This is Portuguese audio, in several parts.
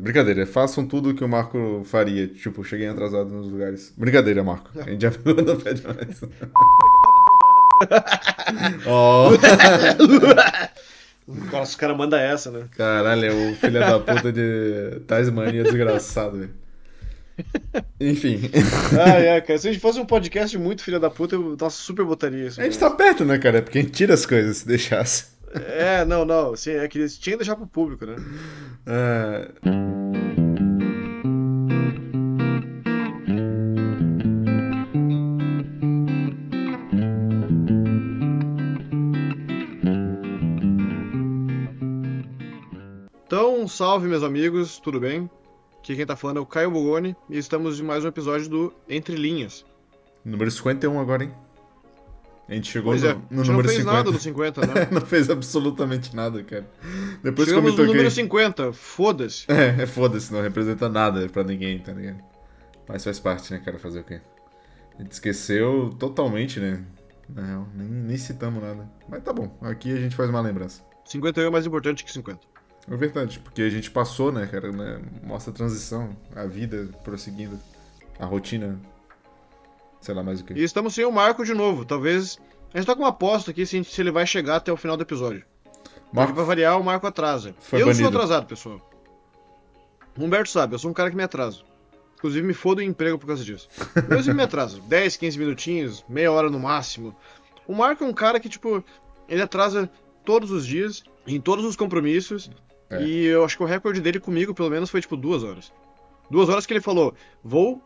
Brincadeira, façam tudo o que o Marco faria. Tipo, cheguei atrasado nos lugares. Brincadeira, Marco. A gente já não pede mais. oh. Os caras mandam essa, né? Caralho, é o filho da puta de Tasmania desgraçado, velho. Enfim. Ah, é, cara. Se a gente fosse um podcast muito filha da puta, eu nossa, super botaria isso. A gente tá perto, né, cara? É porque a gente tira as coisas se deixasse. É, não, não. Assim, é que tinha que deixar pro público, né? É. Então, salve meus amigos, tudo bem? Aqui quem tá falando é o Caio Bogoni e estamos em mais um episódio do Entre Linhas. Número 51 agora, hein? A gente chegou pois no, é, no número não fez 50. nada no 50, né? não fez absolutamente nada, cara. Depois Chegamos que eu no número 50, foda-se. É, é foda-se, não representa nada pra ninguém, tá ligado? Mas faz parte, né, cara, fazer o quê? A gente esqueceu totalmente, né? Não, nem, nem citamos nada. Mas tá bom, aqui a gente faz uma lembrança. 51 é mais importante que 50. É verdade, porque a gente passou, né, cara? Né? Mostra a transição, a vida prosseguindo, a rotina, sei lá mais o que. E estamos sem o Marco de novo. Talvez. A gente tá com uma aposta aqui se, se ele vai chegar até o final do episódio. Marco... Pra variar, o Marco atrasa. Foi eu banido. sou atrasado, pessoal. O Humberto sabe, eu sou um cara que me atrasa. Inclusive, me fodo em emprego por causa disso. Eu sempre me atraso. 10, 15 minutinhos, meia hora no máximo. O Marco é um cara que, tipo, ele atrasa todos os dias, em todos os compromissos. É. E eu acho que o recorde dele comigo, pelo menos, foi tipo duas horas. Duas horas que ele falou, vou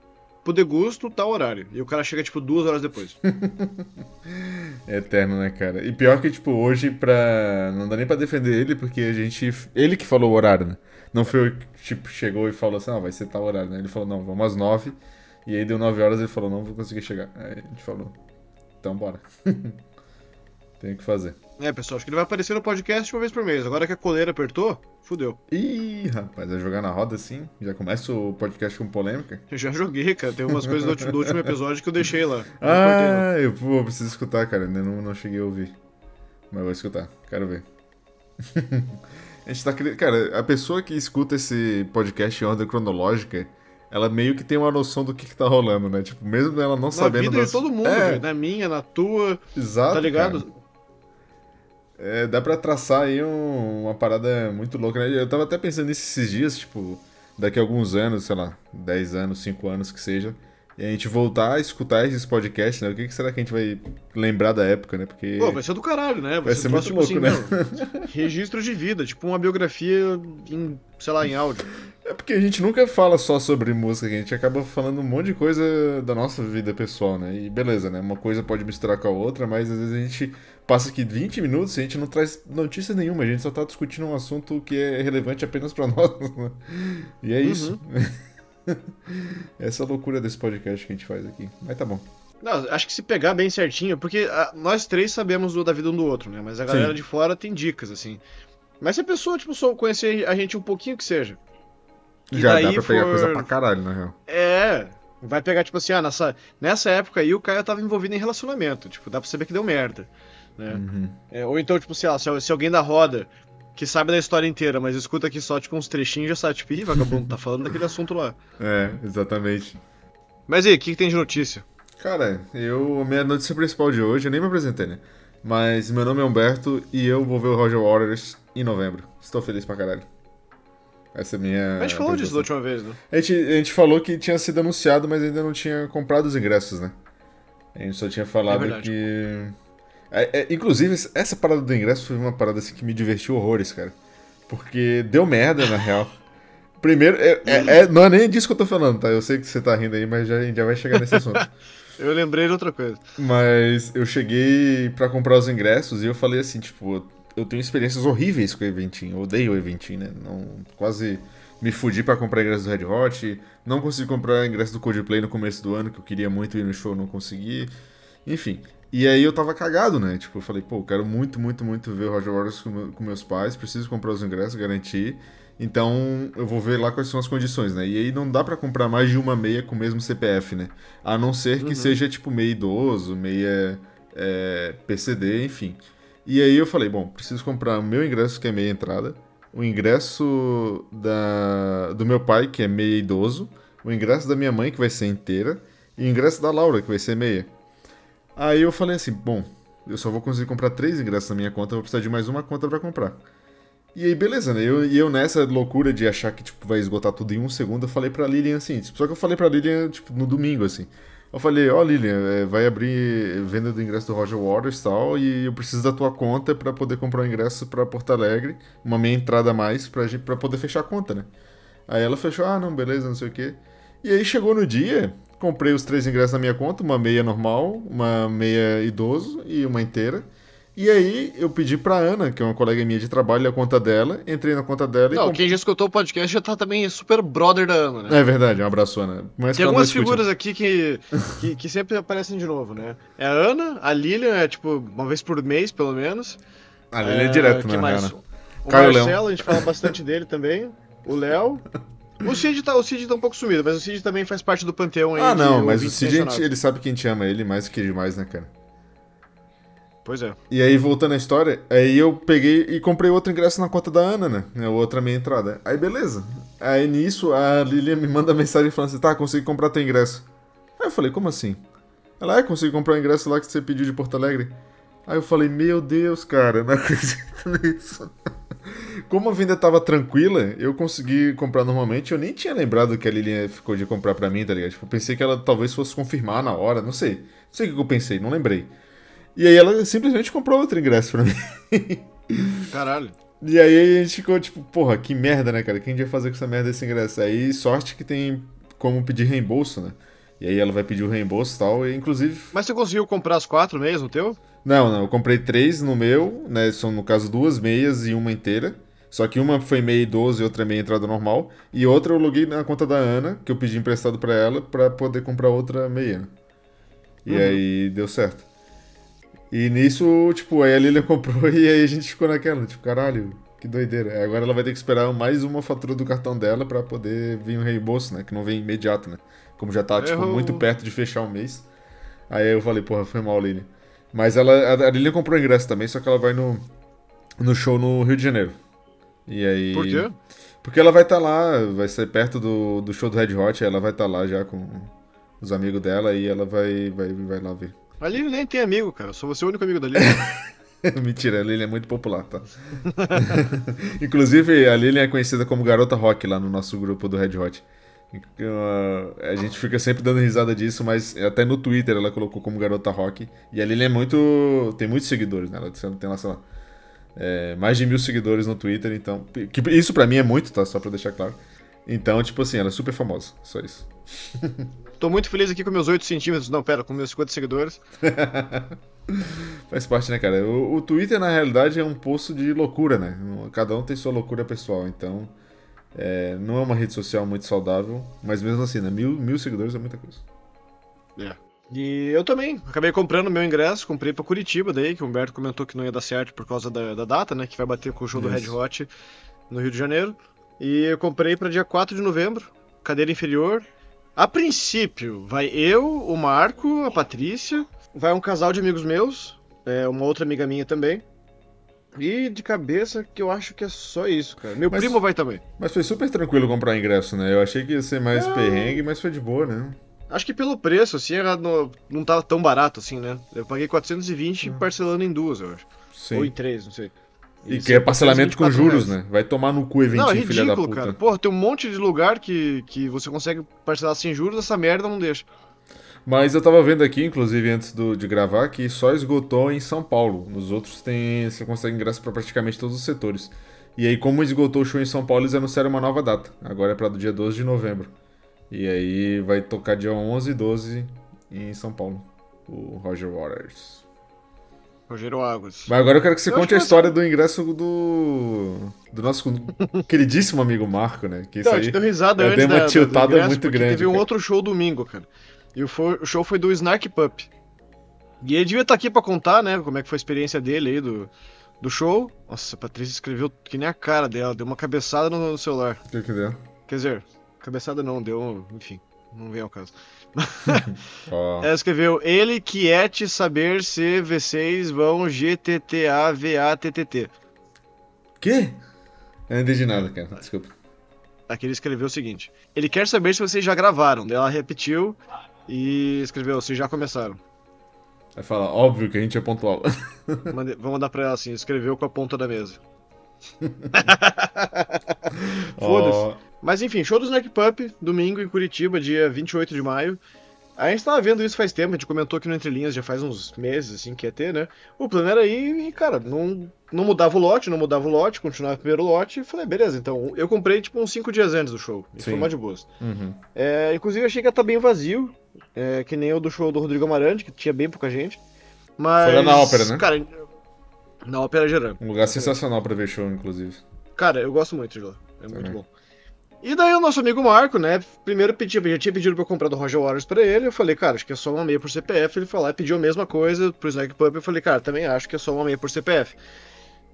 pro degusto tal horário. E o cara chega, tipo, duas horas depois. é eterno, né, cara? E pior que, tipo, hoje, pra. Não dá nem pra defender ele, porque a gente. Ele que falou o horário, né? Não foi o que, tipo, chegou e falou assim, ah, vai ser tal horário, né? Ele falou, não, vamos às nove. E aí deu nove horas ele falou, não vou conseguir chegar. Aí a gente falou, então bora. Tem que fazer. É, pessoal, acho que ele vai aparecer no podcast uma vez por mês. Agora que a coleira apertou, fudeu. Ih, rapaz, vai jogar na roda assim? Já começa o podcast com polêmica? Eu já joguei, cara. Tem umas coisas do, do, último episódio que eu deixei lá. ah, eu vou, preciso escutar, cara. Ainda não, não cheguei a ouvir. Mas vou escutar, quero ver. a gente tá Cara, a pessoa que escuta esse podcast em ordem cronológica ela meio que tem uma noção do que, que tá rolando, né? Tipo, mesmo ela não na sabendo. Na vida das... de todo mundo, é. na minha, na tua. Exato. Tá ligado? Cara. É, dá pra traçar aí um, uma parada muito louca, né? Eu tava até pensando nisso esses dias, tipo, daqui a alguns anos, sei lá, 10 anos, 5 anos que seja, e a gente voltar a escutar esses podcasts, né? O que, que será que a gente vai lembrar da época, né? Porque. Pô, vai ser do caralho, né? Vai, vai ser, ser muito tipo louco, assim, né? registro de vida, tipo uma biografia em, sei lá, em áudio. É porque a gente nunca fala só sobre música, a gente acaba falando um monte de coisa da nossa vida pessoal, né? E beleza, né? Uma coisa pode misturar com a outra, mas às vezes a gente passa aqui 20 minutos e a gente não traz notícia nenhuma, a gente só tá discutindo um assunto que é relevante apenas para nós. Né? E é isso. Uhum. Essa é a loucura desse podcast que a gente faz aqui. Mas tá bom. Não, acho que se pegar bem certinho, porque a, ah, nós três sabemos do, da vida um do outro, né? Mas a galera Sim. de fora tem dicas, assim. Mas se a pessoa, tipo, só conhecer a gente um pouquinho que seja, já dá pra pegar for... coisa pra caralho, na real. É, vai pegar, tipo assim, ah, nessa, nessa época aí o Caio tava envolvido em relacionamento. Tipo, dá pra saber que deu merda. Né? Uhum. É, ou então, tipo, sei lá, se, se, alguém da roda que sabe da história inteira, mas escuta aqui só, tipo, uns trechinhos já sabe, tipo, ih, vagabundo, tá falando daquele assunto lá. É, exatamente. Mas e aí, o que, que, tem de notícia? Cara, eu. Minha notícia principal de hoje, eu nem me apresentei, né? Mas meu nome é Humberto e eu vou ver o Roger Waters em novembro. Estou feliz pra caralho. Essa é a minha. A gente falou disso da última vez, né? A gente, a gente falou que tinha sido anunciado, mas ainda não tinha comprado os ingressos, né? A gente só tinha falado é que. É, é, inclusive, essa parada do ingresso foi uma parada assim que me divertiu horrores, cara. Porque deu merda, na real. Primeiro, é, é, é, não é nem disso que eu tô falando, tá? Eu sei que você tá rindo aí, mas já, a gente já vai chegar nesse assunto. eu lembrei de outra coisa. Mas eu cheguei para comprar os ingressos e eu falei assim, tipo, eu tenho experiências horríveis com o Eventinho. Eu odeio o Eventinho, né? Não, quase me fudi para comprar ingresso do Red Hot. Não consegui comprar ingresso do Coldplay no começo do ano, que eu queria muito ir no show, não consegui. Enfim. E aí eu tava cagado, né? Tipo, eu falei, pô, quero muito, muito, muito ver o Roger Waters com, com meus pais, preciso comprar os ingressos, garantir. Então eu vou ver lá quais são as condições, né? E aí não dá para comprar mais de uma meia com o mesmo CPF, né? A não ser que uhum. seja tipo meia idoso, meia é, PCD, enfim. E aí eu falei, bom, preciso comprar o meu ingresso, que é meia entrada, o ingresso da, do meu pai, que é meia idoso, o ingresso da minha mãe, que vai ser inteira, e o ingresso da Laura, que vai ser meia. Aí eu falei assim, bom, eu só vou conseguir comprar três ingressos na minha conta, eu vou precisar de mais uma conta para comprar. E aí, beleza, né? Eu, e eu nessa loucura de achar que, tipo, vai esgotar tudo em um segundo, eu falei pra Lilian assim, tipo, só que eu falei pra Lilian, tipo, no domingo, assim. Eu falei, ó, oh, Lilian, é, vai abrir venda do ingresso do Roger Waters e tal, e eu preciso da tua conta para poder comprar o um ingresso para Porto Alegre, uma meia entrada a mais pra, gente, pra poder fechar a conta, né? Aí ela fechou, ah, não, beleza, não sei o quê. E aí chegou no dia, comprei os três ingressos na minha conta, uma meia normal, uma meia idoso e uma inteira. E aí eu pedi pra Ana, que é uma colega minha de trabalho, a conta dela, entrei na conta dela não, e. Não, quem já escutou o podcast já tá também super brother da Ana, né? É verdade, um abraço, Ana. Mas Tem algumas figuras aqui que, que, que, sempre aparecem de novo, né? É a Ana, a Lilian, é tipo, uma vez por mês, pelo menos. A Lilian é, é direto, né? Mais? Ana? O Caio Marcelo, Leão. a gente fala bastante dele também. O Léo. O Cid, tá, o Cid tá um pouco sumido, mas o Cid também faz parte do panteão aí. Ah, não, mas o Cid, ele sabe que a gente ama ele mais que demais, né, cara? Pois é. E aí, voltando à história, aí eu peguei e comprei outro ingresso na conta da Ana, né? É outra minha entrada. Aí, beleza. Aí, nisso, a Lilian me manda mensagem falando assim, tá, consegui comprar teu ingresso. Aí eu falei, como assim? Ela, é, consegui comprar o ingresso lá que você pediu de Porto Alegre. Aí eu falei, meu Deus, cara, não acredito nisso. Como a venda tava tranquila, eu consegui comprar normalmente. Eu nem tinha lembrado que a Lilian ficou de comprar pra mim, tá ligado? Tipo, eu pensei que ela talvez fosse confirmar na hora, não sei. Não sei o que eu pensei, não lembrei. E aí ela simplesmente comprou outro ingresso pra mim. Caralho. E aí a gente ficou tipo, porra, que merda, né, cara? Quem ia fazer com essa merda desse ingresso? Aí sorte que tem como pedir reembolso, né? E aí ela vai pedir o reembolso e tal, e inclusive... Mas você conseguiu comprar as quatro meias no teu? Não, não, eu comprei três no meu, né? São, no caso, duas meias e uma inteira. Só que uma foi meia 12 e outra meia entrada normal. E outra eu loguei na conta da Ana, que eu pedi emprestado para ela, para poder comprar outra meia. E uhum. aí deu certo. E nisso, tipo, aí a Lilia comprou e aí a gente ficou naquela, tipo, caralho, que doideira. Agora ela vai ter que esperar mais uma fatura do cartão dela para poder vir um reembolso, né? Que não vem imediato, né? Como já tá, tipo, muito perto de fechar o mês. Aí eu falei, porra, foi mal, Lilia. Mas ela, a Lilia comprou ingresso também, só que ela vai no, no show no Rio de Janeiro. E aí. Por quê? Porque ela vai estar tá lá, vai ser perto do, do show do Red Hot, ela vai estar tá lá já com os amigos dela e ela vai, vai, vai lá ver. A Lili nem tem amigo, cara. Só você é o único amigo da Lili. Mentira, a Lilian é muito popular, tá? Inclusive, a Lilian é conhecida como garota rock lá no nosso grupo do Red Hot. a gente fica sempre dando risada disso, mas até no Twitter ela colocou como garota rock. E a Lilian é muito. tem muitos seguidores, né? Ela tem lá, sei lá, é, mais de mil seguidores no Twitter, então. Isso pra mim é muito, tá? Só pra deixar claro. Então, tipo assim, ela é super famosa, só isso. Tô muito feliz aqui com meus 8 centímetros. Não, pera, com meus 50 seguidores. Faz parte, né, cara? O, o, Twitter, na realidade, é um poço de loucura, né? Cada um tem sua loucura pessoal, então. É, não é uma rede social muito saudável, mas mesmo assim, né? Mil, mil seguidores é muita coisa. É. E eu também, acabei comprando meu ingresso, comprei pra Curitiba daí, que o Humberto comentou que não ia dar certo por causa da, da data, né? Que vai bater com o show Isso. do Red Hot no Rio de Janeiro. E eu comprei para dia 4 de novembro, cadeira inferior, a princípio, vai eu, o Marco, a Patrícia, vai um casal de amigos meus, é, uma outra amiga minha também. E de cabeça que eu acho que é só isso, cara. Meu mas, primo vai também. Mas foi super tranquilo comprar ingresso, né? Eu achei que ia ser mais é... perrengue, mas foi de boa, né? Acho que pelo preço, assim, era no... não tava tão barato assim, né? Eu paguei 420 hum. parcelando em duas, eu acho. Sim. Ou em três, não sei. E, que é parcelamento com juros, reais. né? Vai tomar no cu eventinho, não, é ridículo, filha da puta. cara. Porra, tem um monte de lugar que, que você consegue parcelar sem juros, essa merda não deixa. Mas eu tava vendo aqui, inclusive antes do, de gravar, que só esgotou em São Paulo. Nos outros tem, você consegue ingresso para praticamente todos os setores. E aí, como esgotou o show em São Paulo, eles anunciaram uma nova data. Agora é para do dia 12 de novembro. E aí vai tocar dia 11 e 12 em São Paulo. O Roger Waters. Rogério Águas. Mas agora eu quero que você eu conte a história do ingresso do. do nosso queridíssimo amigo Marco, né? Que isso aí. Eu deu risada antes uma da, tiltada ingresso, muito grande. Teve um outro show domingo, cara. E o, o show foi do Snark Pup. E ele devia estar tá aqui pra contar, né? Como é que foi a experiência dele aí do, do show. Nossa, a Patrícia escreveu que nem a cara dela, deu uma cabeçada no, no celular. O que que deu? Quer dizer, cabeçada não, deu. Enfim, não vem ao caso oh. Ela escreveu: Ele quiete saber se V6 vão GTTA VATTT. Que? Eu não entendi nada, cara. Desculpa. Aqui ele escreveu o seguinte: Ele quer saber se vocês já gravaram. Daí ela repetiu e escreveu: Vocês já começaram. Vai falar, óbvio que a gente é pontual. Mande, vou mandar pra ela assim: escreveu com a ponta da mesa. Foda-se. Oh. Mas enfim, show do Snack Pup, domingo em Curitiba, dia 28 de maio. A gente tava vendo isso faz tempo, a gente comentou aqui no Entre Linhas já faz uns meses, assim, que ia ter, né? O plano era ir e, cara, não, não mudava o lote, não mudava o lote, continuava o primeiro lote. E falei, beleza, então eu comprei, tipo, uns 5 dias antes do show. Isso Sim. foi uma de boas. Uhum. É, inclusive, eu achei que ia estar tá bem vazio, é, que nem o do show do Rodrigo Amarante, que tinha bem pouca gente. Mas. Foi na ópera, né? Cara, na ópera geral. Um lugar sensacional pra ver show, inclusive. Cara, eu gosto muito de lá. É Também. muito bom. E daí o nosso amigo Marco, né, primeiro pediu, já tinha pedido pra eu comprar do Roger Waters pra ele, eu falei, cara, acho que é só uma meia por CPF, ele falou, e pediu a mesma coisa pro Snack Pub, eu falei, cara, também acho que é só uma meia por CPF.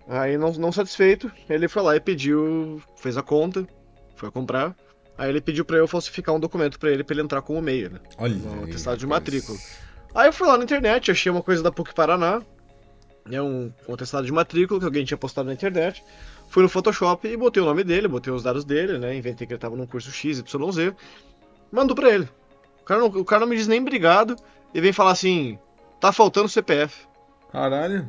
Aí, não, não satisfeito, ele foi lá e pediu, fez a conta, foi comprar, aí ele pediu pra eu falsificar um documento pra ele, pra ele entrar como meia, né, Olha um atestado de matrícula. Aí eu fui lá na internet, achei uma coisa da PUC Paraná, né, um, um atestado de matrícula que alguém tinha postado na internet, Fui no Photoshop e botei o nome dele, botei os dados dele, né? Inventei que ele tava num curso XYZ. Mandou pra ele. O cara, não, o cara não me diz nem obrigado e vem falar assim: tá faltando CPF. Caralho.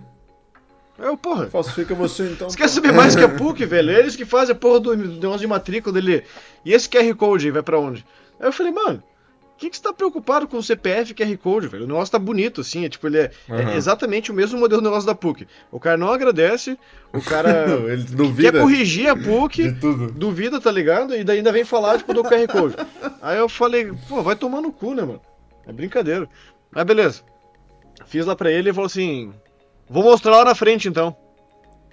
Eu, porra. Falsifica você então. Você quer saber mais que a PUC, velho? Eles que fazem a porra do negócio de matrícula dele. E esse QR Code aí vai pra onde? Aí eu falei, mano, que, que você tá preocupado com o CPF QR Code, velho? O negócio tá bonito, assim, é tipo, ele é, uhum. é, exatamente o mesmo modelo do negócio da PUC. O cara não agradece, o cara ele duvida quer corrigir a PUC, duvida, tá ligado? E daí ainda vem falar, tipo, do QR Code. Aí eu falei, pô, vai tomar no cu, né, mano? É brincadeira. Mas beleza. Fiz lá pra ele e falou assim, vou mostrar lá na frente, então.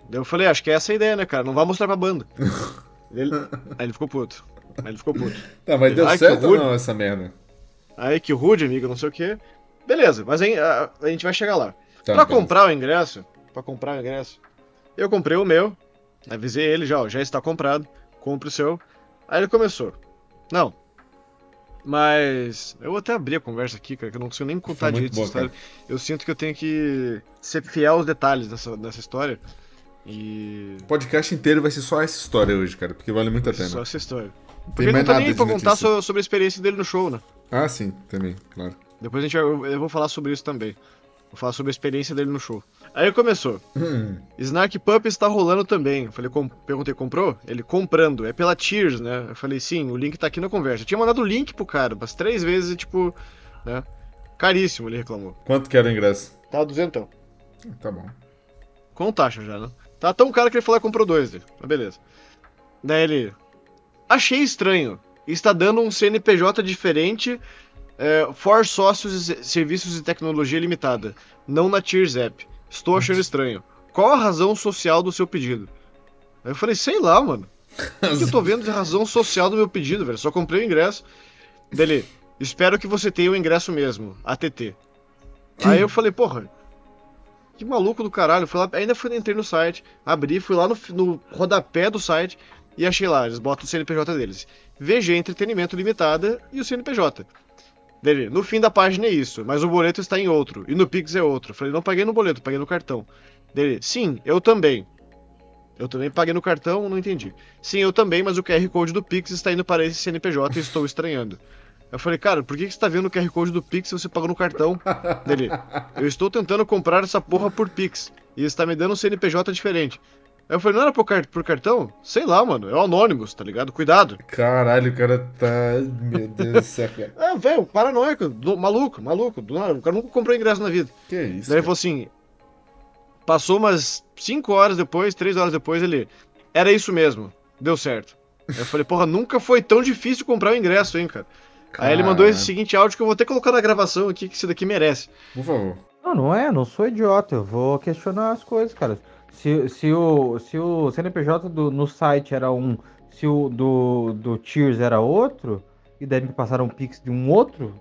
Daí eu falei, acho que é essa a ideia, né, cara? Não vai mostrar pra banda. ele... Aí ele ficou puto. Aí ele ficou puto. Tá, mas deu certo ou não essa merda? Aí que rude, amigo, não sei o que. Beleza, mas a, a, gente vai chegar lá. Tá, pra comprar o ingresso, para comprar o ingresso, eu comprei o meu, avisei ele já, ó, já está comprado, compre o seu. Aí ele começou. Não. Mas eu vou até abrir a conversa aqui, cara, que eu não consigo nem contar direito essa história. Eu sinto que eu tenho que ser fiel aos detalhes dessa, dessa história. E. O podcast inteiro vai ser só essa história hoje, cara, porque vale muito a pena. Só essa história. Porque ele não tá nem aí pra contar sobre a experiência dele no show, né? Ah, sim, também, claro. Depois a gente vai, eu vou falar sobre isso também. Vou falar sobre a experiência dele no show. Aí começou. Hum. Snark Pup está rolando também. Eu falei, com... perguntei, comprou? Ele comprando. É pela Tears, né? Eu falei, sim, o link tá aqui na conversa. Eu tinha mandado o link pro cara, umas três vezes e, tipo, né? Caríssimo, ele reclamou. Quanto que era o ingresso? Tava duzentão. Tá bom. Com taxa já, né? Tá tão caro que ele falou que comprou dois. Mas beleza. Daí ele. Achei estranho está dando um CNPJ diferente é, for sócios e serviços de tecnologia limitada, não na Tears App. Estou achando estranho. Qual a razão social do seu pedido? Aí eu falei, sei lá, mano. O que eu tô vendo de razão social do meu pedido, velho? Só comprei o ingresso. Dele, espero que você tenha o ingresso mesmo, ATT. Aí eu falei, porra, que maluco do caralho. Fui lá, ainda fui, entrei no site, abri, fui lá no, no rodapé do site e achei lá, eles botam o CNPJ deles. VG Entretenimento Limitada e o CNPJ. Dele, no fim da página é isso, mas o boleto está em outro, e no Pix é outro. Falei, não paguei no boleto, paguei no cartão. Dele, sim, eu também. Eu também paguei no cartão, não entendi. Sim, eu também, mas o QR Code do Pix está indo para esse CNPJ e estou estranhando. Eu falei, cara, por que, você está vendo o QR Code do Pix se você pagou no cartão? Dele, eu estou tentando comprar essa porra por Pix e está me dando um CNPJ diferente. Aí eu falei, não era por, por cartão? Sei lá, mano. É o Anonymous, tá ligado? Cuidado. Caralho, o cara tá. Meu Deus do céu, cara. É, velho, paranoico, do, maluco, maluco. Do nada. O cara nunca comprou ingresso na vida. Que isso? Daí ele falou assim. Passou umas 5 horas depois, 3 horas depois, ele. Era isso mesmo. Deu certo. Aí eu falei, porra, nunca foi tão difícil comprar o ingresso, hein, cara. Caralho. Aí ele mandou esse seguinte áudio que eu vou ter que colocar na gravação aqui, que isso daqui merece. Por favor. Não, não é, não sou idiota. Eu vou questionar as coisas, cara. Se, se, o, se o CNPJ do, no site era um, se o do, do Tears era outro, e daí me passaram um pix de um outro,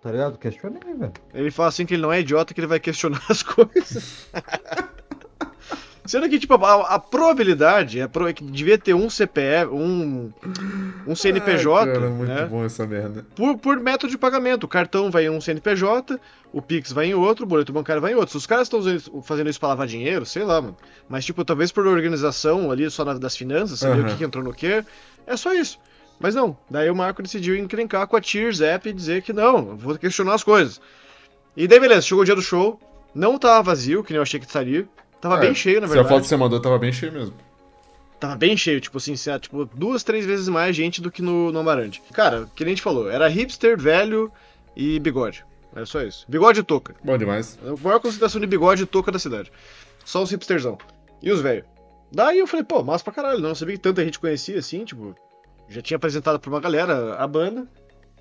tá ligado? Questionei, velho. Ele fala assim que ele não é idiota, que ele vai questionar as coisas. Sendo que, tipo, a, a probabilidade é, é que devia ter um CPF, um, um CNPJ. Ai, cara, muito né? bom essa merda. Por, por método de pagamento. O cartão vai em um CNPJ, o Pix vai em outro, o boleto bancário vai em outro. Se os caras estão fazendo isso pra lavar dinheiro, sei lá, mano. Mas, tipo, talvez por organização ali só das finanças, saber uhum. o que, que entrou no quê. É só isso. Mas não. Daí o Marco decidiu encrencar com a Tears App e dizer que não, vou questionar as coisas. E daí, beleza, chegou o dia do show. Não tava vazio, que nem eu achei que estaria. Tava é, bem cheio, na verdade. Se a foto que você mandou tava bem cheio mesmo. Tava bem cheio, tipo assim, tipo, duas, três vezes mais gente do que no, no Amarante. Cara, que nem a gente falou, era hipster, velho e bigode. Era só isso. Bigode e touca. Bom demais. A maior concentração de bigode e touca da cidade. Só os hipsterzão. E os velhos. Daí eu falei, pô, massa pra caralho. Não sabia que tanta gente conhecia assim, tipo. Já tinha apresentado pra uma galera a banda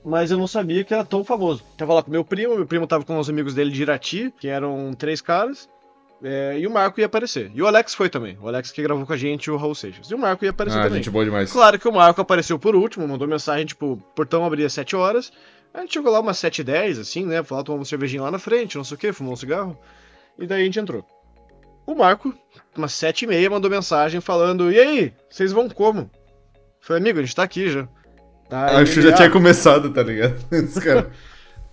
mas eu não sabia que era tão famoso. Tava lá com meu primo, meu primo tava com os amigos dele de Irati, que eram três caras. É, e o Marco ia aparecer. E o Alex foi também. O Alex que gravou com a gente o Raul Seixas. E o Marco ia aparecer ah, também. gente boa demais. Claro que o Marco apareceu por último, mandou mensagem, tipo, portão abria 7 horas. A gente chegou lá umas 7 e 10, assim, né? Foi lá tomar uma cervejinha lá na frente, não sei o que, fumou um cigarro. E daí a gente entrou. O Marco, umas 7 e meia, mandou mensagem falando: E aí, vocês vão como? Falei, amigo, a gente tá aqui já. Tá, Acho que já tinha começado, tá ligado?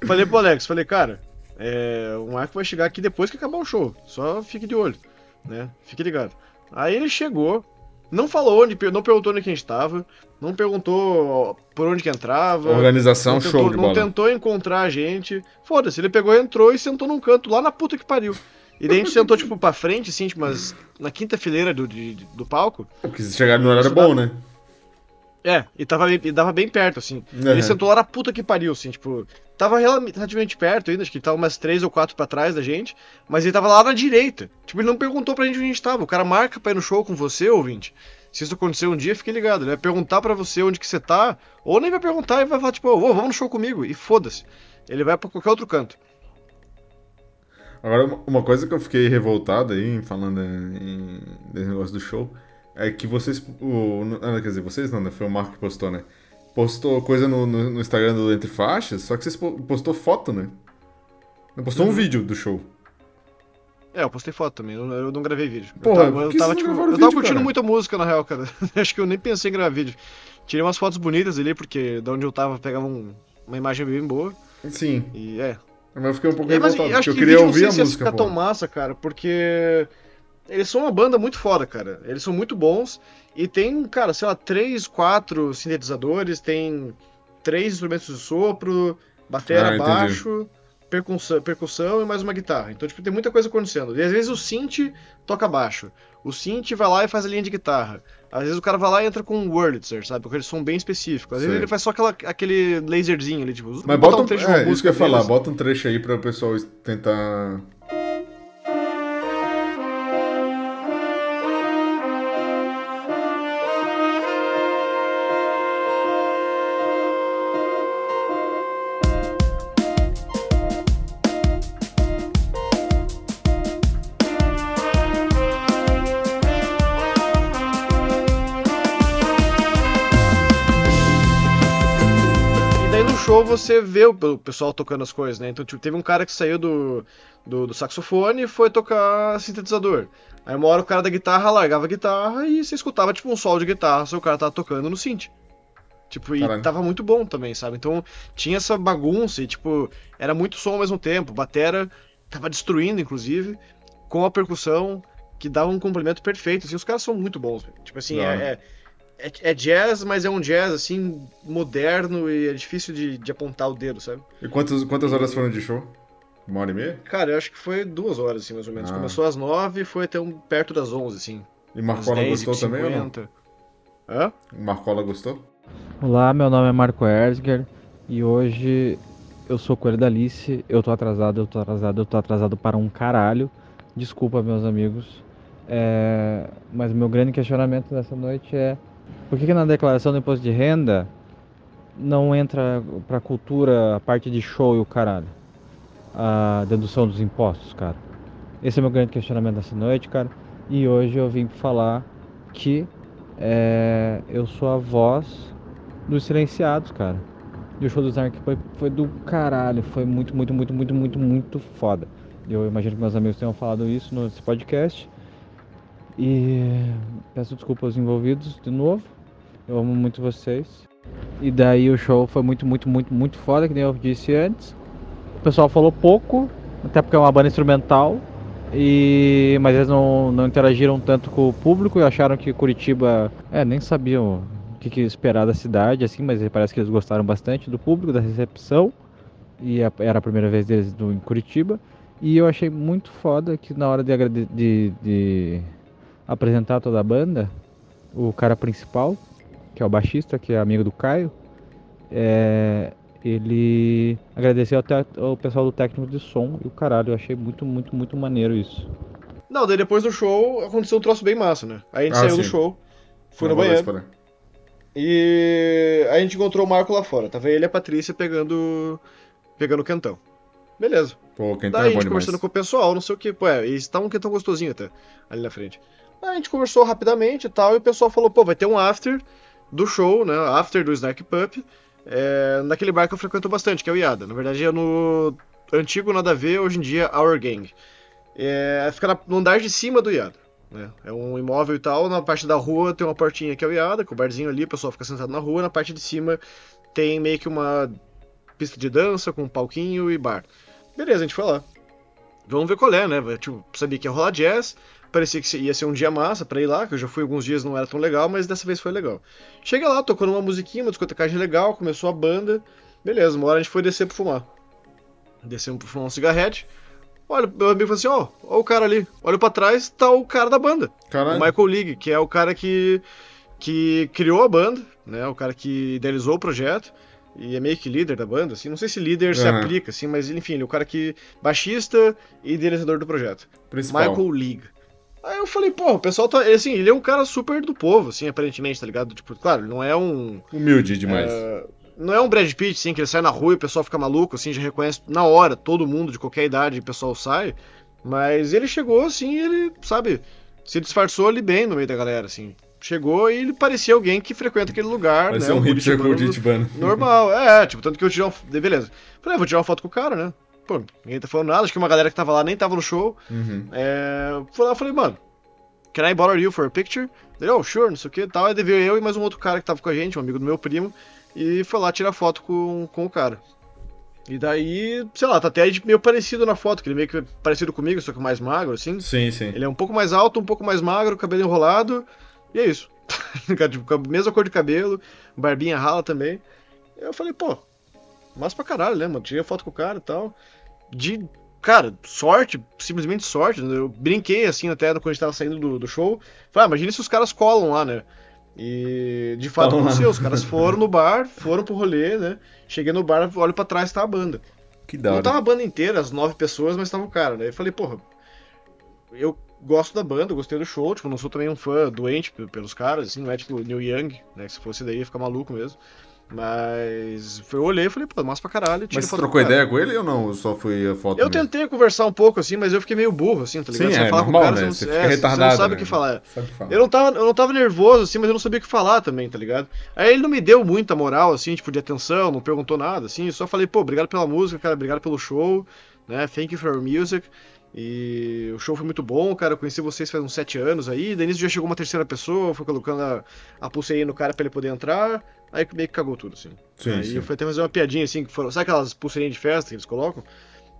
falei pro Alex, falei, cara, é, o Marco vai chegar aqui depois que acabar o show. Só fique de olho, né? Fique ligado. Aí ele chegou, não falou onde, não perguntou onde que a gente tava, não perguntou por onde que entrava. Organização, tentou, show de bola. Não tentou encontrar a gente. Foda-se, ele pegou, entrou e sentou num canto lá na puta que pariu. E daí a gente sentou, tipo, pra frente, assim, tipo, mas na quinta fileira do, de, do palco. Porque se chegar no horário bom, né? É, e, tava, e dava bem perto, assim. Uhum. Ele sentou lá na puta que pariu, assim, tipo. Tava relativamente perto ainda, acho que ele tava umas três ou quatro pra trás da gente, mas ele tava lá na direita. Tipo, ele não perguntou pra gente onde a gente tava. O cara marca pra ir no show com você, ouvinte. Se isso acontecer um dia, fique ligado. Ele vai perguntar pra você onde que você tá, ou nem vai perguntar e vai falar, tipo, oh, vamos no show comigo. E foda-se. Ele vai pra qualquer outro canto. Agora, uma coisa que eu fiquei revoltado aí, falando em, desse negócio do show, é que vocês. O, ah, quer dizer, vocês não, né? Foi o Marco que postou, né? Postou coisa no, no, no Instagram do Entre Faixas, só que vocês postou foto, né? Postou uhum. um vídeo do show. É, eu postei foto também, eu, eu não gravei vídeo. Porra, eu tava, eu tava, tipo, eu vídeo, tava curtindo cara? muita música, na real, cara. Acho que eu nem pensei em gravar vídeo. Tirei umas fotos bonitas ali, porque da onde eu tava pegava um, uma imagem bem boa. Sim. E é. Mas eu fiquei um pouco é, revoltado, porque eu queria ouvir a música. Ficar tão massa, cara, porque eles são uma banda muito foda, cara. Eles são muito bons. E tem, cara, sei lá, três, quatro sintetizadores, tem três instrumentos de sopro, bateria, ah, baixo, percussão, percussão e mais uma guitarra. Então, tipo, tem muita coisa acontecendo. E às vezes o synth toca baixo. O synth vai lá e faz a linha de guitarra. Às vezes o cara vai lá e entra com um Wurlitzer, sabe? Porque eles são bem específicos. Às vezes ele faz só aquela, aquele laserzinho ali, tipo... Mas bota um trecho é, isso que eu ia falar. Bota um trecho aí para o pessoal tentar você vê o pessoal tocando as coisas, né? Então, tipo, teve um cara que saiu do, do, do, saxofone e foi tocar sintetizador. Aí uma hora o cara da guitarra largava a guitarra e você escutava, tipo, um solo de guitarra se o cara tava tocando no synth. Tipo, e tava muito bom também, sabe? Então tinha essa bagunça e, tipo, era muito som ao mesmo tempo. Batera tava destruindo, inclusive, com a percussão, que dava um complemento perfeito. Assim, os caras são muito bons. Tipo assim, é, é é, é, jazz, mas é um jazz assim, moderno e é difícil de, de apontar o dedo, sabe? E quantas, quantas horas foram de show? Uma hora e meia? Cara, eu acho que foi duas horas, assim, mais ou menos. Ah. Começou às nove e foi até um, perto das onze, assim. E Marcola 10, gostou também ou não? Hã? Marcola gostou? Olá, meu nome é Marco Erzger e hoje eu sou coelho da Alice. Eu tô atrasado, eu tô atrasado, eu tô atrasado para um caralho. Desculpa, meus amigos. É... Mas meu grande questionamento dessa noite é por que, que na declaração do imposto de renda não entra para cultura a parte de show e o caralho? A dedução dos impostos, cara. Esse é meu grande questionamento dessa noite, cara. E hoje eu vim falar que é, eu sou a voz dos silenciados, cara. E o show dos Narc foi, foi do caralho. Foi muito, muito, muito, muito, muito, muito foda. Eu imagino que meus amigos tenham falado isso nesse podcast. E peço desculpa aos envolvidos de novo. Eu amo muito vocês. E daí o show foi muito, muito, muito, muito foda, que nem eu disse antes. O pessoal falou pouco, até porque é uma banda instrumental. E, mas eles não, não interagiram tanto com o público e acharam que Curitiba. É, nem sabiam o que, que esperar da cidade, assim, mas parece que eles gostaram bastante do público, da recepção. E a, era a primeira vez deles do, em Curitiba. E eu achei muito foda que na hora de, de, de apresentar toda a banda, o cara principal, que é o baixista, que é amigo do Caio, é, ele agradeceu até o pessoal do técnico de som e o caralho, eu achei muito, muito, muito maneiro isso. Não, daí depois do show aconteceu um troço bem massa, né? Aí a gente ah, saiu sim. do show, foi no banheiro. E aí a gente encontrou o Marco lá fora. Tava ele e a Patrícia pegando pegando o quentão. Beleza. Pô, quentão Daí é a gente conversando com o pessoal, não sei o que. Pô, é, eles estavam um quentão gostosinho até, ali na frente. A gente conversou rapidamente e tal, e o pessoal falou, pô, vai ter um after do show, né? After do Snack Pup, é, naquele bar que eu frequento bastante, que é o Iada. Na verdade é no antigo nada a ver, hoje em dia Our Gang. É, fica no andar de cima do Iada. Né? É um imóvel e tal, na parte da rua tem uma portinha que é o Iada, com o barzinho ali, o pessoal fica sentado na rua, na parte de cima tem meio que uma pista de dança com um palquinho e bar. Beleza, a gente foi lá. Vamos ver qual é, né? Tipo, sabia que ia rolar jazz, parecia que ia ser um dia massa pra ir lá, que eu já fui alguns dias não era tão legal, mas dessa vez foi legal. Chega lá, tocando uma musiquinha, uma discotecagem legal, começou a banda. Beleza, uma hora a gente foi descer pra fumar. Descemos pra fumar um cigarrete. Olha, meu amigo falou assim: ó, ó o cara ali. Olha pra trás, tá o cara da banda. Caralho. O Michael League, que é o cara que, que criou a banda, né? O cara que idealizou o projeto e é meio que líder da banda, assim. Não sei se líder uhum. se aplica, assim, mas enfim, ele é o cara que. baixista e idealizador do projeto. Principal. Michael League. Aí eu falei, pô, o pessoal tá. Assim, ele é um cara super do povo, assim, aparentemente, tá ligado? Tipo, claro, ele não é um. Humilde demais. É, não é um Brad Pitt, assim, que ele sai na rua e o pessoal fica maluco, assim, já reconhece na hora, todo mundo, de qualquer idade, o pessoal sai. Mas ele chegou, assim, ele, sabe, se disfarçou ali bem no meio da galera, assim chegou e ele parecia alguém que frequenta aquele lugar, Parecia né? um hipster curitibano. Normal, é, tipo, tanto que eu tirei uma... Beleza. Falei, ah, vou tirar uma foto com o cara, né? Pô, ninguém tá falando nada, acho que uma galera que tava lá nem tava no show. Uhum. É... Fui lá falei, mano, can I bother you for a picture? Ele, oh, sure, não sei o que tal. Aí veio eu e mais um outro cara que tava com a gente, um amigo do meu primo, e foi lá tirar foto com, com o cara. E daí, sei lá, tá até meio parecido na foto, que ele meio que parecido comigo, só que mais magro, assim. Sim, sim. Ele é um pouco mais alto, um pouco mais magro, cabelo enrolado. E é isso. tipo, mesma cor de cabelo, barbinha rala também. Eu falei, pô, massa pra caralho, né, mano? Tirei foto com o cara e tal. De, cara, sorte, simplesmente sorte. Eu brinquei assim até quando a gente tava saindo do, do show. Falei, ah, imagina se os caras colam lá, né? E de fato aconteceu, os caras foram no bar, foram pro rolê, né? Cheguei no bar, olho pra trás, tá a banda. Que da hora. Não tava a banda inteira, as nove pessoas, mas tava o cara, né? Eu falei, porra, eu gosto da banda, gostei do show, tipo, não sou também um fã doente pelos caras, assim, não é tipo Neil Young, né? Se fosse daí ia ficar maluco mesmo. Mas eu olhei e falei, pô, massa pra caralho. Mas você trocou ideia com ele ou não? Só foi a foto? Eu mesmo? tentei conversar um pouco, assim, mas eu fiquei meio burro, assim, tá ligado? Sim, você é, falar normal, com o cara, né? você, você, fica é, retardado, você não sabe né? o que falar. falar. Eu, não tava, eu não tava nervoso, assim, mas eu não sabia o que falar também, tá ligado? Aí ele não me deu muita moral, assim, tipo, de atenção, não perguntou nada, assim, só falei, pô, obrigado pela música, cara, obrigado pelo show, né? Thank you for your music. E o show foi muito bom, cara. Eu conheci vocês faz uns sete anos aí. Daí nisso já chegou uma terceira pessoa, foi colocando a, a pulseirinha no cara pra ele poder entrar. Aí meio que cagou tudo, assim. Sim, aí sim. eu fui até fazer uma piadinha assim, que foram. Sabe aquelas pulseirinhas de festa que eles colocam?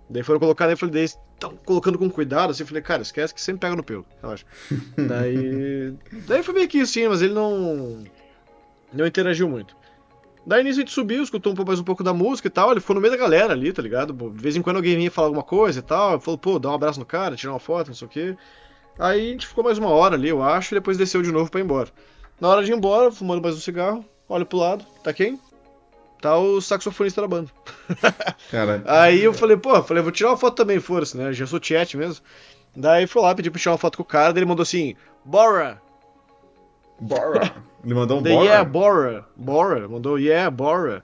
Daí foram colocar, daí eu falei, daí estão colocando com cuidado, assim, eu falei, cara, esquece que sempre pega no pelo, relaxa. daí. Daí foi meio que assim, mas ele não. Não interagiu muito. Daí nisso a gente subiu, escutou mais um pouco da música e tal. Ele ficou no meio da galera ali, tá ligado? De vez em quando alguém vinha falar alguma coisa e tal. Falou, pô, dá um abraço no cara, tirar uma foto, não sei o quê. Aí a gente ficou mais uma hora ali, eu acho, e depois desceu de novo pra ir embora. Na hora de ir embora, fumando mais um cigarro, olho pro lado, tá quem? Tá o saxofonista da banda. Caralho. Aí eu falei, pô, falei, vou tirar uma foto também, foda-se, né? Já sou chat mesmo. Daí fui lá, pedi pra tirar uma foto com o cara, daí ele mandou assim, Bora! Bora! Ele mandou um The Bora? Yeah, Bora. Bora. Mandou Yeah, Bora.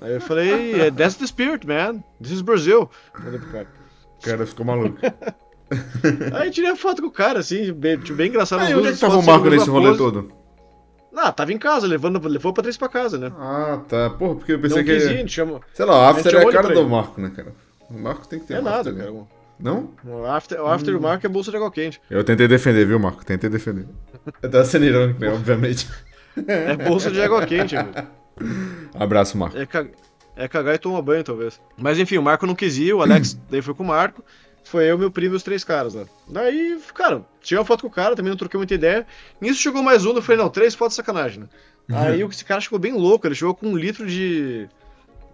Aí eu falei, that's the spirit, man. This is Brazil. Mandei pro cara. O cara ficou maluco. Aí tirei a foto com o cara, assim, bem, bem engraçado. Aí, onde é que tava o Marco nesse rolê todo? Ah, tava em casa, levando, levou a Patrícia pra casa, né? Ah, tá. Porra, porque eu pensei Não que... Ir, a gente chamou... Sei lá, o After é a cara do Marco, né, cara? O Marco tem que ter É nada, cara. Não? O After, o after hum. do Marco é bolsa de água quente. Eu tentei defender, viu, Marco? Tentei defender. Eu tava sendo irônico, né, obviamente. É bolsa de água quente, velho. Abraço, Marco. É, ca... é cagar e tomar banho, talvez. Mas enfim, o Marco não quis ir, o Alex daí foi com o Marco. Foi eu, meu primo e os três caras lá. Daí, cara, tirei uma foto com o cara, também não troquei muita ideia. Nisso chegou mais um, eu falei, não, três fotos sacanagem, né? Uhum. Aí esse cara chegou bem louco, ele chegou com um litro de.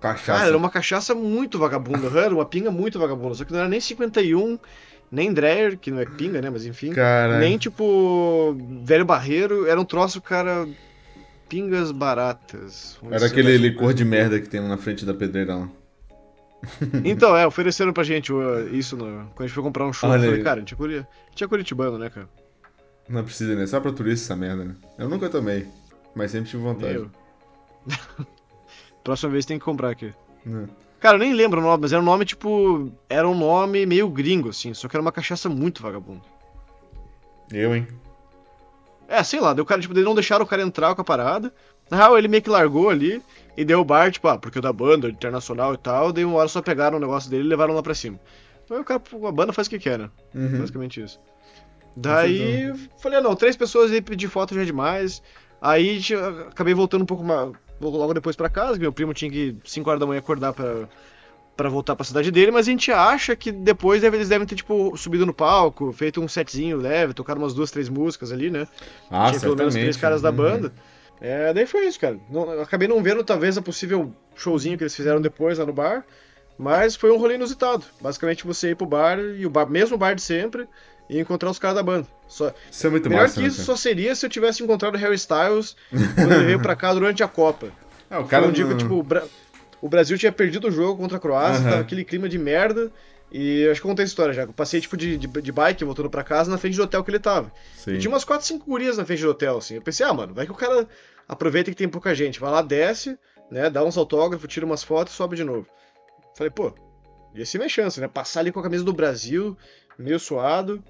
Cachaça. Cara, era uma cachaça muito vagabunda, era uma pinga muito vagabunda. Só que não era nem 51, nem Dreyer, que não é pinga, né? Mas enfim. Cara... Nem tipo. Velho Barreiro, era um troço, cara. Pingas baratas. Era aquele licor de merda que tem na frente da pedreira lá. Então, é, ofereceram pra gente isso no, quando a gente foi comprar um show. Olha eu falei, cara, tinha, Curi... tinha Curitibano, né, cara? Não precisa, né? Só pra turista essa merda, né? Eu nunca tomei, mas sempre tive vontade. Próxima vez tem que comprar aqui. É. Cara, eu nem lembro o nome, mas era um nome tipo. Era um nome meio gringo, assim, só que era uma cachaça muito vagabunda. Eu, hein? É, sei lá, deu cara, tipo, eles não deixaram o cara entrar com a parada. Na real, ele meio que largou ali e deu o bar, tipo, ah, porque é da banda, internacional e tal, daí uma hora só pegaram o negócio dele e levaram lá pra cima. Então aí o cara, a banda faz o que quer, né? Uhum. Basicamente isso. Daí, falei, ah, não, três pessoas aí pedir foto já é demais. Aí acabei voltando um pouco mais, logo depois para casa, meu primo tinha que 5 horas da manhã acordar para para voltar para a cidade dele, mas a gente acha que depois eles devem ter tipo subido no palco, feito um setzinho leve, tocaram umas duas, três músicas ali, né? Ah, Tinha pelo menos três caras da uhum. banda. É, daí foi isso, cara. Não, acabei não vendo talvez a possível showzinho que eles fizeram depois lá no bar, mas foi um rolê inusitado. Basicamente você ir pro bar e o bar, mesmo bar de sempre, e encontrar os caras da banda. Só... Isso é muito Melhor massa, que né, isso né, só seria se eu tivesse encontrado o Harry Styles quando ele veio pra cá durante a Copa. Ah, o cara Foi um dia que, tipo, o, Bra... o, Brasil tinha perdido o jogo contra a Croácia, uhum. tava aquele clima de merda. E acho que eu contei a história já. Eu passei, tipo, de, de, de, bike voltando pra casa na frente do hotel que ele tava. Sim. E tinha umas 4, 5 gurias na frente do hotel, assim. Eu pensei, ah, mano, vai que o cara aproveita que tem pouca gente. Vai lá, desce, né? Dá uns autógrafos, tira umas fotos e sobe de novo. Falei, pô, ia ser minha chance, né? Passar ali com a camisa do Brasil, meio suado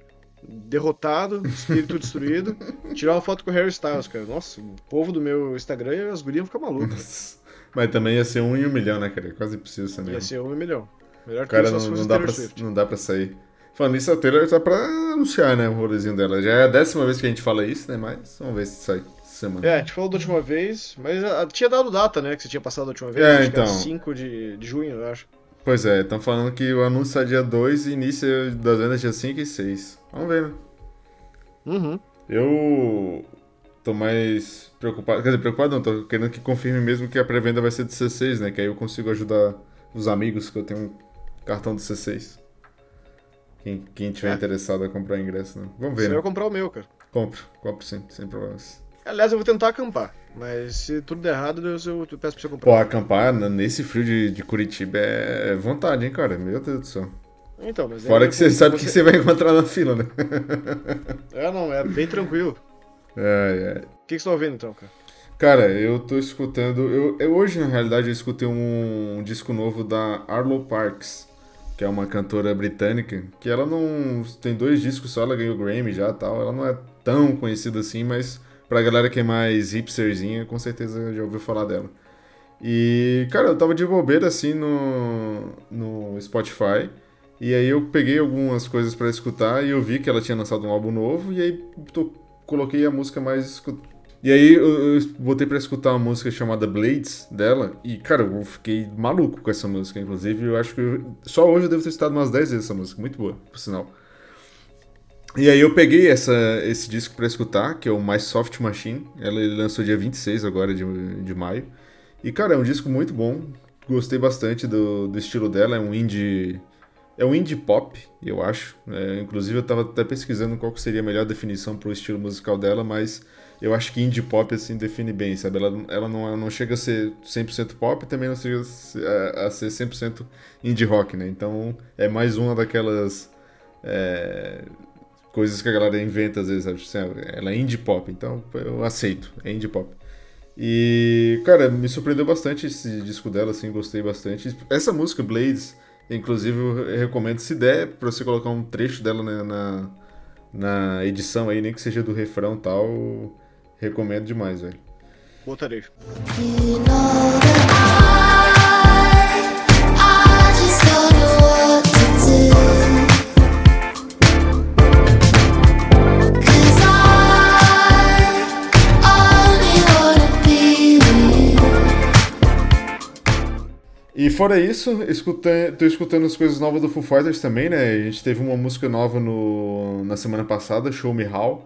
derrotado, espírito destruído, tirar uma foto com o Harry Styles, cara. Nossa, o povo do meu Instagram e as gurias vão ficar malucas. Mas também ia ser um em um milhão, né, cara? Quase preciso também. Ia ser um em um milhão. Melhor que cara, não, não, dá pra, não dá pra sair. Falando nisso, a Taylor tá pra anunciar, né, o rolezinho dela. Já é a décima vez que a gente fala isso, né? Mas vamos ver se sai semana. É, a gente falou da última vez, mas a, tinha dado data, né? Que você tinha passado da última vez. É, então. 5 de, de junho, eu acho. Pois é, estão falando que o anúncio é dia 2 e início das vendas dia 5 e 6. Vamos ver, né? Uhum. Eu tô mais preocupado. Quer dizer, preocupado não, tô querendo que confirme mesmo que a pré-venda vai ser de C6, né? Que aí eu consigo ajudar os amigos que eu tenho um cartão do C6. Quem, quem tiver é. interessado a comprar ingresso, né? Vamos ver. Você né? vai comprar o meu, cara. Compro, compro sim, sem problemas. Aliás, eu vou tentar acampar. Mas se tudo der errado, eu, eu peço pra você comprar. Pô, acampar nesse frio de, de Curitiba é vontade, hein, cara? Meu Deus do céu. Então, mas Fora que você sabe o você... que você vai encontrar na fila, né? é, não, é bem tranquilo. É, é. Que, que você tá ouvindo então, cara? Cara, eu tô escutando. Eu, eu, hoje, na realidade, eu escutei um, um disco novo da Arlo Parks, que é uma cantora britânica, que ela não. Tem dois discos só, ela ganhou Grammy já tal. Ela não é tão conhecida assim, mas pra galera que é mais hipsterzinha, com certeza já ouviu falar dela. E, cara, eu tava de bobeira assim no, no Spotify. E aí eu peguei algumas coisas para escutar e eu vi que ela tinha lançado um álbum novo e aí tô, coloquei a música mais e aí eu, eu botei para escutar uma música chamada Blades dela e cara, eu fiquei maluco com essa música, inclusive eu acho que eu, só hoje eu devo ter escutado umas 10 vezes essa música, muito boa, por sinal. E aí eu peguei essa, esse disco para escutar, que é o My Soft Machine. Ela ele lançou dia 26 agora de, de maio. E cara, é um disco muito bom. Gostei bastante do, do estilo dela, é um indie é um indie pop, eu acho. É, inclusive, eu estava até pesquisando qual seria a melhor definição para o estilo musical dela, mas eu acho que indie pop assim define bem, sabe? Ela, ela, não, ela não chega a ser 100% pop, também não chega a, ser 100% indie rock, né? Então, é mais uma daquelas é, coisas que a galera inventa às vezes, sabe? Ela é indie pop, então eu aceito, é indie pop. E, cara, me surpreendeu bastante esse disco dela, assim, gostei bastante. Essa música, Blades Inclusive, eu recomendo, se der, pra você colocar um trecho dela na, na, na edição aí, nem que seja do refrão e tal, Recomendo demais, velho. Botarei. You E fora isso, escutei, tô escutando as coisas novas do Foo Fighters também, né? A gente teve uma música nova no, na semana passada, Show Me How,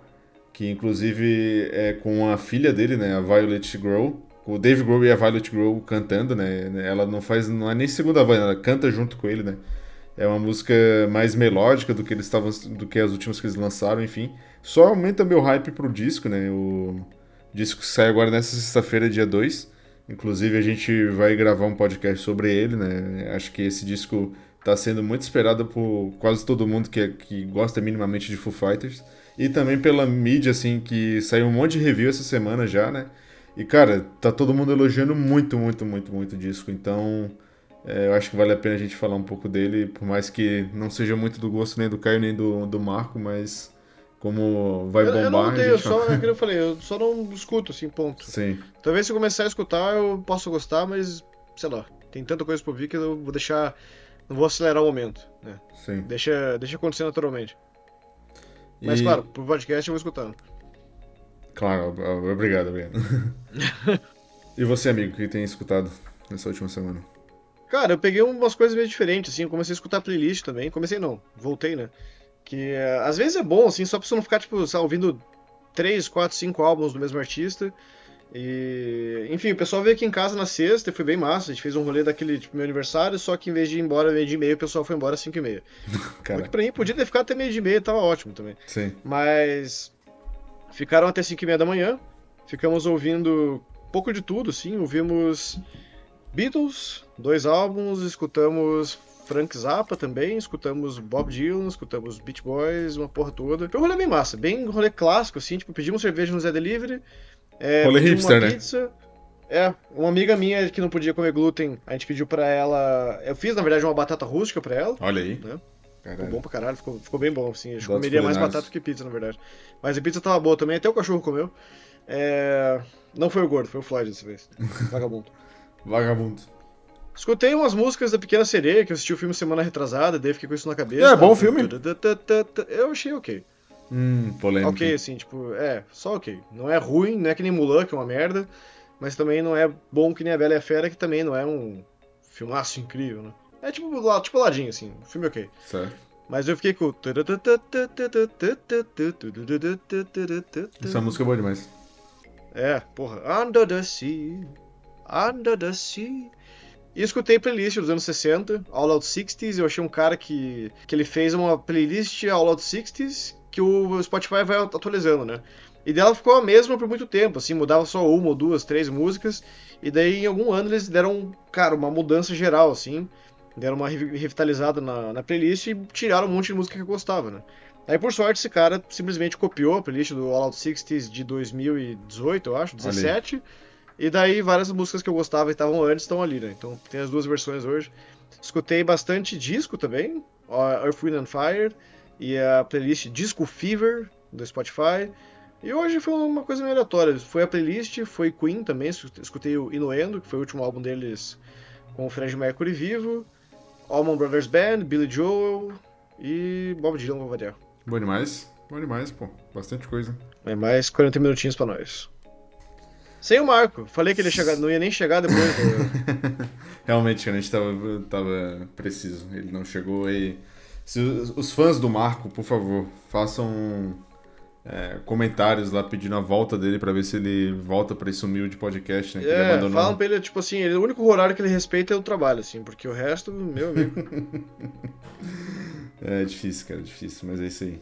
que inclusive é com a filha dele, né? A Violet Grow. O Dave Grohl e a Violet Grow cantando, né? Ela não faz, não é nem segunda voz, ela canta junto com ele, né? É uma música mais melódica do que eles estavam, do que as últimas que eles lançaram, enfim. Só aumenta meu hype pro disco, né? O disco sai agora nessa sexta-feira, dia 2. Inclusive a gente vai gravar um podcast sobre ele, né? Acho que esse disco está sendo muito esperado por quase todo mundo que, é, que gosta minimamente de Foo Fighters. E também pela mídia, assim, que saiu um monte de review essa semana já, né? E, cara, tá todo mundo elogiando muito, muito, muito, muito o disco. Então, é, eu acho que vale a pena a gente falar um pouco dele, por mais que não seja muito do gosto nem do Caio nem do, do Marco, mas como vai bombar. Eu não tenho, eu só, é que eu falei, eu só não escuto, assim, ponto. Sim. Talvez se eu começar a escutar, eu possa gostar, mas, sei lá, tem tanta coisa pra ouvir que eu vou deixar. Não vou acelerar o momento, né? Sim. Deixa, deixa acontecer naturalmente. Mas, e... claro, pro podcast eu vou escutando. Claro, obrigado, obrigado. e você, amigo, o que tem escutado nessa última semana? Cara, eu peguei umas coisas meio diferentes, assim, eu comecei a escutar playlist também. Comecei não, voltei, né? Que é, às vezes é bom, assim, só pra você não ficar, tipo, sabe, ouvindo 3, 4, 5 álbuns do mesmo artista. E, enfim, o pessoal veio aqui em casa na sexta e foi bem massa. A gente fez um rolê daquele tipo meu aniversário, só que em vez de ir embora meio de meia, o pessoal foi embora às 5 e meia. Porque pra mim podia ter ficado até meio de meia, tava ótimo também. Sim. Mas ficaram até 5 e meia da manhã. Ficamos ouvindo pouco de tudo, assim. Ouvimos Beatles, dois álbuns, escutamos Frank Zappa também, escutamos Bob Dylan, escutamos Beach Boys, uma porra toda. Foi um rolê bem massa, bem rolê clássico, assim, tipo, pedimos cerveja no Zé Delivery. É, rolê hipster, né? Pizza. É, uma amiga minha que não podia comer glúten, a gente pediu pra ela. Eu fiz, na verdade, uma batata rústica pra ela. Olha aí. Né? Ficou bom pra caralho, ficou, ficou bem bom, assim. A gente comeria mais batata que pizza, na verdade. Mas a pizza tava boa também, até o cachorro comeu. É... Não foi o gordo, foi o Floyd dessa vez. Vagabundo. Vagabundo. Escutei umas músicas da Pequena Sereia, que eu assisti o filme semana retrasada, daí fiquei com isso na cabeça. É, bom filme. Eu achei ok. Hum, polêmico. Ok, assim, tipo, é, só ok. Não é ruim, não é que nem Mulan, que é uma merda, mas também não é bom que nem A Bela e a Fera, que também não é um filmaço incrível, né? É tipo, tipo ladinho, assim, filme ok. Certo. Mas eu fiquei com. Essa música é boa demais. É, porra. Under the Sea. Under the Sea. E escutei playlist dos anos 60, All Out 60s. Eu achei um cara que, que ele fez uma playlist All Out 60s que o Spotify vai atualizando, né? E dela ficou a mesma por muito tempo, assim, mudava só uma ou duas, três músicas. E daí em algum ano eles deram, cara, uma mudança geral, assim. Deram uma revitalizada na, na playlist e tiraram um monte de música que eu gostava, né? Aí por sorte esse cara simplesmente copiou a playlist do All Out 60s de 2018, eu acho, 17. Ali. E daí várias músicas que eu gostava e estavam antes estão ali, né? Então tem as duas versões hoje. Escutei bastante disco também, Earth, Wind and Fire e a playlist Disco Fever do Spotify. E hoje foi uma coisa meio aleatória. Foi a playlist, foi Queen também, escutei o Inuendo, que foi o último álbum deles com o Fred Mercury vivo, Allman Brothers Band, Billy Joel e Bob Dylan, vou variar. Bom demais, bom demais, pô, bastante coisa. É mais 40 minutinhos pra nós. Sem o Marco. Falei que ele chegar, não ia nem chegar depois. Realmente, a gente tava, tava preciso. Ele não chegou e. Se os fãs do Marco, por favor, façam é, comentários lá pedindo a volta dele para ver se ele volta para esse humilde podcast, né? Que é, ele abandonou. falam pra ele, tipo assim, ele, o único horário que ele respeita é o trabalho, assim, porque o resto, meu amigo. é difícil, cara, difícil, mas é isso aí.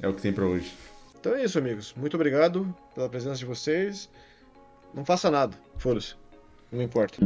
É o que tem para hoje. Então é isso, amigos. Muito obrigado pela presença de vocês. Não faça nada. Foda-se. Não importa.